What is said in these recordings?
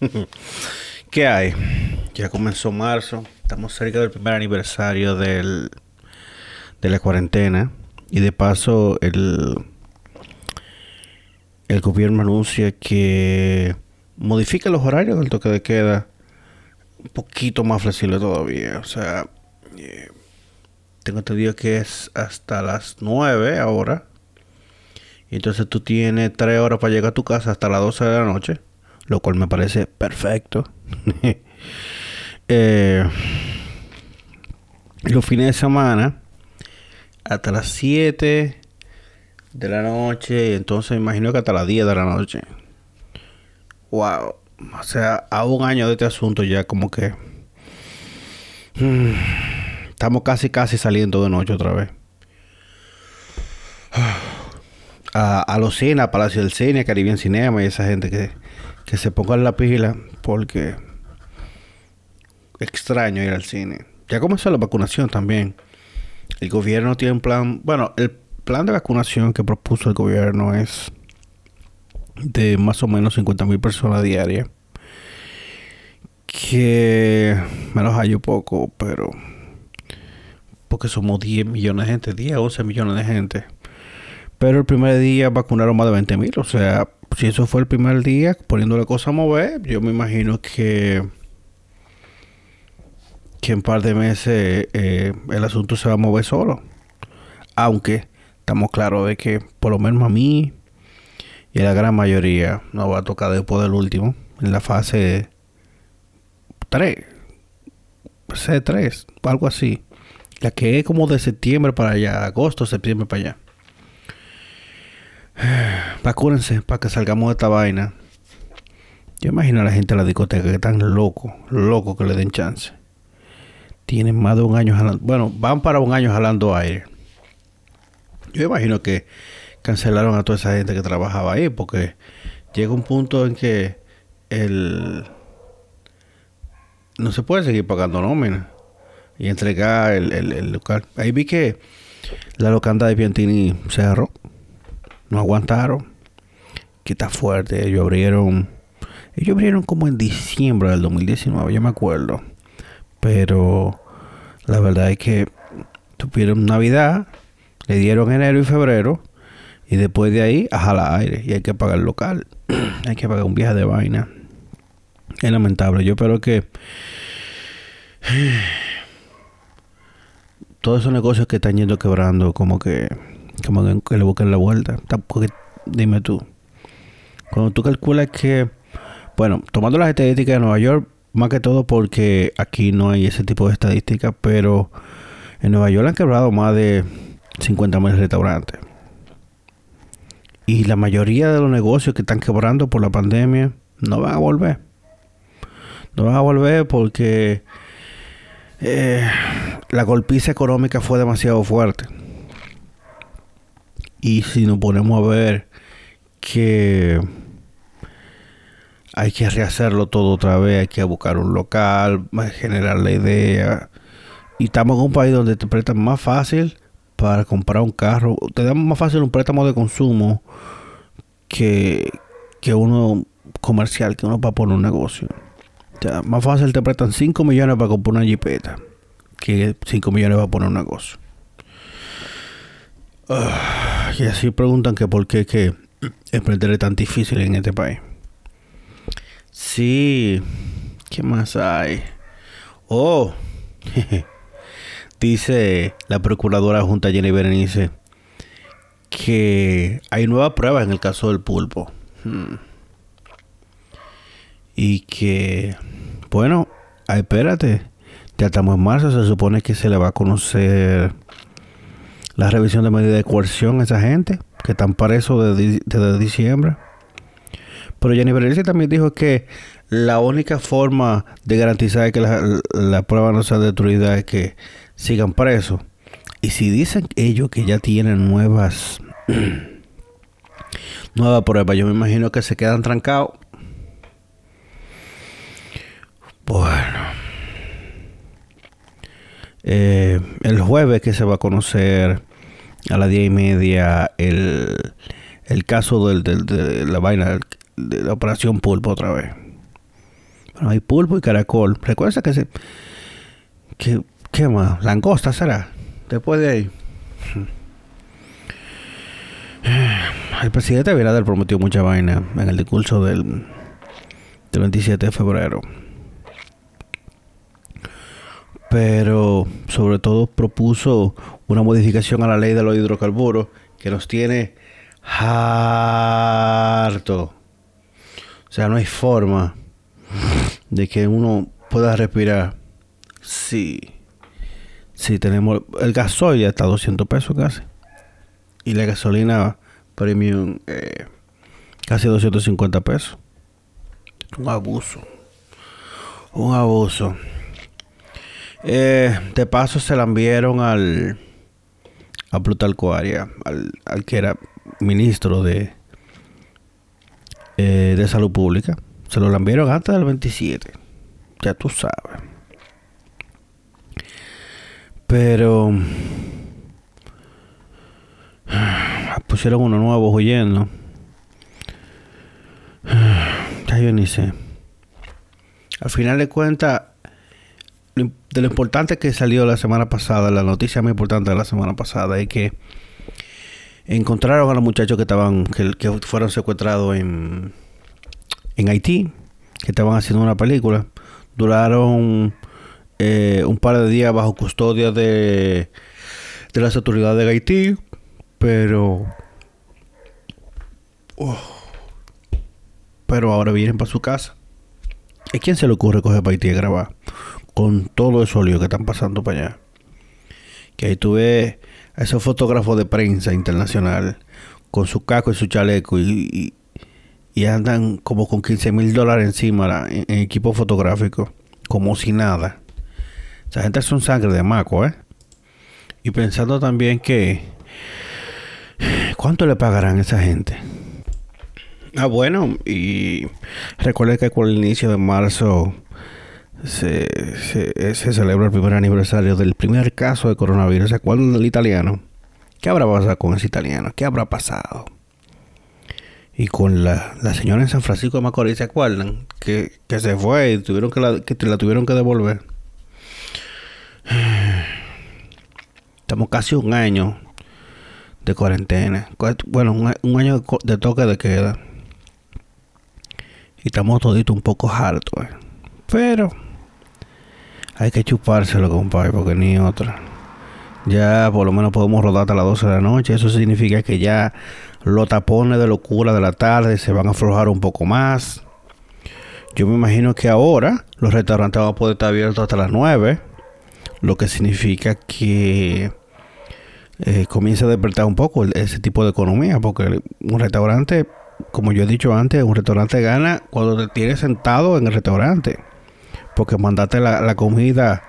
¿Qué hay? Ya comenzó marzo. Estamos cerca del primer aniversario del, de la cuarentena. Y de paso, el, el gobierno anuncia que modifica los horarios del toque de queda un poquito más flexible todavía. O sea, eh, tengo entendido que es hasta las 9 ahora. Y entonces tú tienes 3 horas para llegar a tu casa hasta las 12 de la noche. Lo cual me parece perfecto. eh, los fines de semana hasta las 7 de la noche. Entonces imagino que hasta las 10 de la noche. Wow. O sea, a un año de este asunto ya como que... estamos casi, casi saliendo de noche otra vez. A, a los cines, a Palacio del Cine, a Caribbean Cinema y esa gente que, que se pongan la pila porque extraño ir al cine. Ya comenzó la vacunación también. El gobierno tiene un plan, bueno, el plan de vacunación que propuso el gobierno es de más o menos 50 mil personas diarias. Que me los hallo poco, pero porque somos 10 millones de gente, 10, 11 millones de gente. Pero el primer día vacunaron más de 20 mil, o sea, si eso fue el primer día, poniendo la cosa a mover, yo me imagino que que en par de meses eh, el asunto se va a mover solo. Aunque estamos claros de que por lo menos a mí y a la gran mayoría nos va a tocar después del último, en la fase 3, C3, algo así. La que es como de septiembre para allá, agosto, septiembre para allá. Vacúrense para que salgamos de esta vaina. Yo imagino a la gente de la discoteca que están locos, locos que le den chance. Tienen más de un año jalando. Bueno, van para un año jalando aire. Yo imagino que cancelaron a toda esa gente que trabajaba ahí porque llega un punto en que el no se puede seguir pagando nómina y entregar el, el, local. Ahí vi que la locanda de Piantini cerró. No aguantaron. Que está fuerte. Ellos abrieron. Ellos abrieron como en diciembre del 2019, yo me acuerdo. Pero la verdad es que tuvieron Navidad, le dieron enero y febrero. Y después de ahí, a jalar aire. Y hay que pagar local. hay que pagar un viaje de vaina. Es lamentable. Yo espero que todos esos negocios que están yendo quebrando, como que, como que, le busquen la vuelta. Porque, dime tú, cuando tú calculas que, bueno, tomando las estadísticas de Nueva York, más que todo porque aquí no hay ese tipo de estadísticas, pero en Nueva York han quebrado más de 50 mil restaurantes. Y la mayoría de los negocios que están quebrando por la pandemia no van a volver. No van a volver porque eh, la golpiza económica fue demasiado fuerte. Y si nos ponemos a ver que hay que rehacerlo todo otra vez, hay que buscar un local, generar la idea. Y estamos en un país donde te prestan más fácil para comprar un carro. Te dan más fácil un préstamo de consumo que, que uno comercial, que uno para poner un negocio. O más fácil te prestan 5 millones para comprar una jipeta que 5 millones para poner un negocio. Ah, y así preguntan que por qué que emprender es tan difícil en este país. Sí, ¿qué más hay? Oh, dice la procuradora junta Jenny Berenice que hay nuevas pruebas en el caso del pulpo. Hmm. Y que, bueno, espérate, ya estamos en marzo, se supone que se le va a conocer la revisión de medida de coerción a esa gente que están presos desde, diciembre. Pero Jenny Berenice también dijo que la única forma de garantizar que la, la prueba no sea destruida es que sigan presos. Y si dicen ellos que ya tienen nuevas nuevas pruebas, yo me imagino que se quedan trancados. Bueno. Eh, el jueves que se va a conocer a las diez y media el, el caso del, del, de la vaina de la operación Pulpo otra vez. Bueno, hay pulpo y caracol. Recuerda que se... Que, ¿Qué más? Langosta será. Después de ahí. El presidente Abinader prometió mucha vaina en el discurso del, del 27 de febrero. Pero sobre todo propuso una modificación a la ley de los hidrocarburos que nos tiene harto. O sea, no hay forma de que uno pueda respirar si, si tenemos el gasoil ya está a 200 pesos casi y la gasolina premium eh, casi 250 pesos. Un abuso. Un abuso. Eh, de paso se la enviaron al a Plutarco al, al que era ministro de eh, de salud pública se lo enviaron antes del 27 ya tú sabes pero pusieron uno nuevo huyendo. Ya yo ni sé. Al final de cuentas, de lo importante que salió la semana pasada, la noticia más importante de la semana pasada es que encontraron a los muchachos que estaban, que, fueron secuestrados en, en Haití, que estaban haciendo una película. Duraron eh, un par de días bajo custodia de, de las autoridades de Haití, pero... Oh, pero ahora vienen para su casa. ¿Y quién se le ocurre coger para Haití a grabar? Con todo el líos que están pasando para allá. Que ahí tuve a esos fotógrafos de prensa internacional con su caco y su chaleco y, andan como con 15 mil dólares encima en equipo fotográfico, como si nada. Esa gente es un sangre de maco, ¿eh? Y pensando también que... ¿Cuánto le pagarán a esa gente? Ah, bueno, y recuerde que con el inicio de marzo se, se, celebra el primer aniversario del primer caso de coronavirus. ¿Se acuerdan del italiano? ¿Qué habrá pasado con ese italiano? ¿Qué habrá pasado? Y con la, la señora en San Francisco de Macorís, ¿se acuerdan? Que, que se fue y tuvieron que la, que la tuvieron que devolver. Estamos casi un año de cuarentena. Bueno, un, año de toque de queda. Y estamos toditos un poco hartos. Eh. Pero hay que chupárselo, compadre, porque ni otra. Ya por lo menos podemos rodar hasta las 12 de la noche. Eso significa que ya los tapones de locura de la tarde se van a aflojar un poco más. Yo me imagino que ahora los restaurantes van a poder estar abiertos hasta las 9 lo que significa que eh, comienza a despertar un poco ese tipo de economía, porque un restaurante, como yo he dicho antes, un restaurante gana cuando te tienes sentado en el restaurante, porque mandate la, comida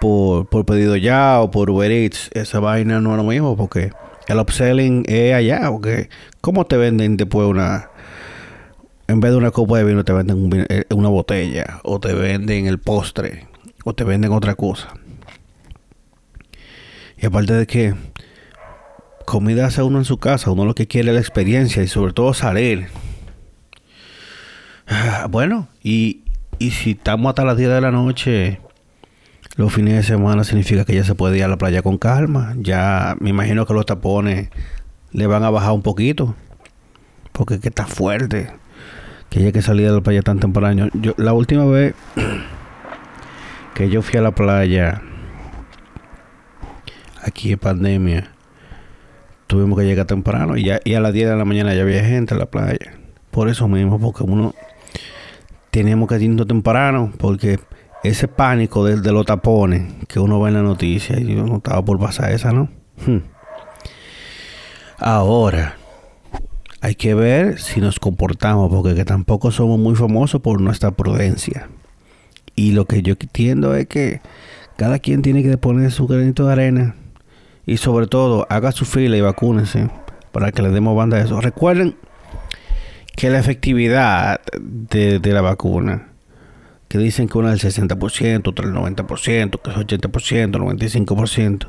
por, por, pedido ya o por Uber Eats, esa vaina no es lo mismo, porque el upselling es allá, porque ¿cómo te venden después una... En vez de una copa de vino te venden eh, una botella o te venden el postre o te venden otra cosa. Y aparte de que comida hace uno en su casa, uno lo que quiere es la experiencia y sobre todo salir. Bueno, y, y si estamos hasta las 10 de la noche, los fines de semana significa que ya se puede ir a la playa con calma. Ya me imagino que los tapones le van a bajar un poquito. Porque es que está fuerte. Que haya que salir de la playa tan temprano. Yo, la última vez que yo fui a la playa aquí en pandemia, tuvimos que llegar temprano y, ya, y a las 10 de la mañana ya había gente en la playa. Por eso mismo, porque uno teníamos que irnos temprano, porque ese pánico de, de, los tapones que uno ve en la noticia, y yo no estaba por pasar esa, ¿no? Hmm. Ahora, hay que ver si nos comportamos, porque que tampoco somos muy famosos por nuestra prudencia. Y lo que yo entiendo es que cada quien tiene que poner su granito de arena y sobre todo, haga su fila y vacúnense para que le demos banda a eso. Recuerden que la efectividad de, la vacuna, que dicen que una del 60%, otra del 90%, que es 80%, 95%,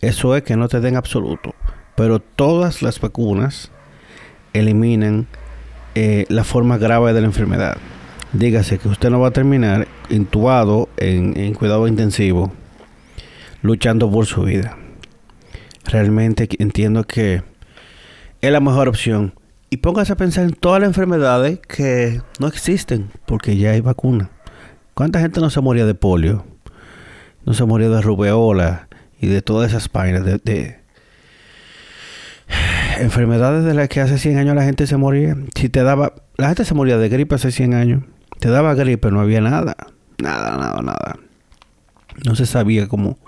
eso es que no te den absoluto. Pero todas las vacunas eliminan eh, la forma grave de la enfermedad. dígase que usted no va a terminar intubado en, en cuidado intensivo, luchando por su vida. Realmente entiendo que es la mejor opción. Y póngase a pensar en todas las enfermedades que no existen porque ya hay vacuna. ¿Cuánta gente no se moría de polio? No se moría de rubeola y de todas esas vainas de, de enfermedades de las que hace 100 años la gente se moría. Si te daba, la gente se moría de gripe hace 100 años. Te daba gripe, no había nada. Nada, nada, nada. No se sabía cómo,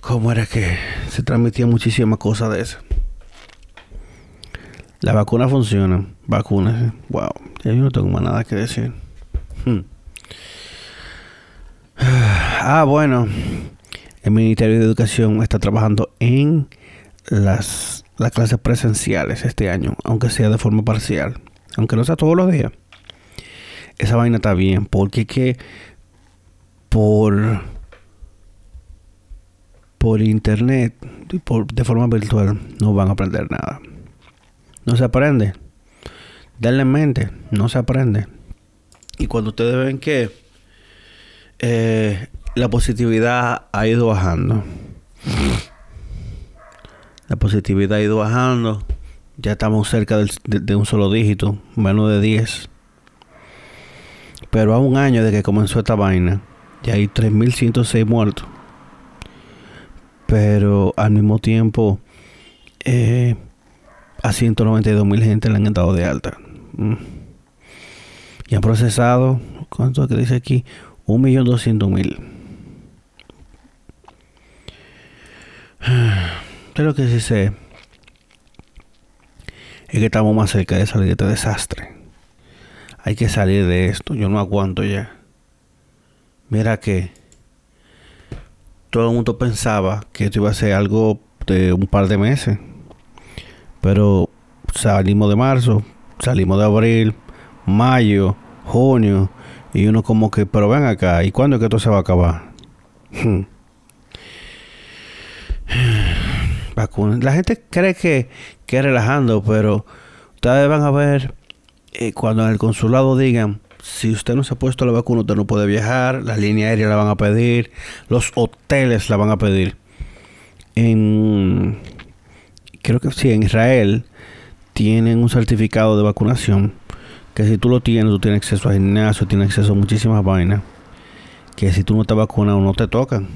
cómo era que se transmitía muchísimas cosas de eso. La vacuna funciona. Vacunas. Wow. Ya yo no tengo más nada que decir. Hmm. Ah, bueno. El Ministerio de Educación está trabajando en las, las clases presenciales este año, aunque sea de forma parcial, aunque no sea todos los días. Esa vaina está bien, porque que por por internet, por, de forma virtual, no van a aprender nada. No se aprende. Denle en mente, no se aprende. Y cuando ustedes ven que eh, la positividad ha ido bajando, la positividad ha ido bajando, ya estamos cerca de, de, un solo dígito, menos de 10. Pero a un año de que comenzó esta vaina, ya hay 3.106 muertos. Pero al mismo tiempo, eh, a 192 mil gente le han dado de alta. Mm. Y han procesado, ¿cuánto que dice aquí? 1.200.000. Pero lo que sí sé es que estamos más cerca de salir de este desastre. Hay que salir de esto. Yo no aguanto ya. Mira que todo el mundo pensaba que esto iba a ser algo de un par de meses. Pero salimos de marzo, salimos de abril, mayo, junio, y uno como que, pero ven acá, ¿y cuándo es que esto se va a acabar? La gente cree que, que relajando, pero ustedes van a ver eh, cuando en el consulado digan, si usted no se ha puesto la vacuna, usted no puede viajar, las líneas aéreas la van a pedir, los hoteles la van a pedir. En creo que sí, en Israel tienen un certificado de vacunación que si tú lo tienes, tú tienes acceso a gimnasio, tienes acceso a muchísimas vainas que si tú no te vacunas no te tocan.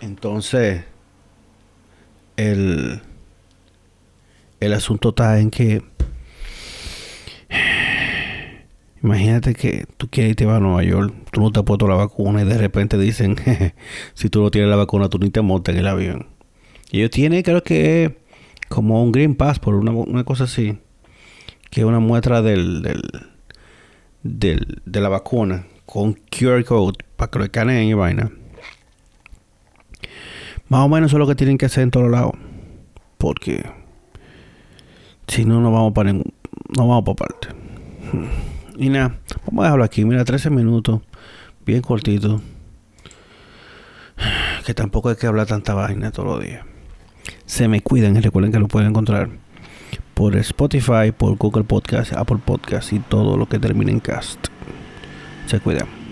Entonces, el, el asunto está en que imagínate que tú quieres irte a Nueva York, tú no te has puesto la vacuna y de repente dicen, si tú no tienes la vacuna, tú ni te montas en el avión. Y ellos tienen, creo que como un Green Passport, una, una cosa así, que es una muestra del, del, de la vacuna con QR code para que lo escaneen y vaina. Más o menos eso es lo que tienen que hacer en todos lados. Porque si no, no vamos para ningún, no vamos para parte. Y nada, vamos a dejarlo aquí. Mira, 13 minutos, bien cortito. Que tampoco hay que hablar tanta vaina todos los días se me cuidan y recuerden que lo pueden encontrar por Spotify, por Google Podcast, Apple Podcast y todo lo que termine en cast. Se cuidan.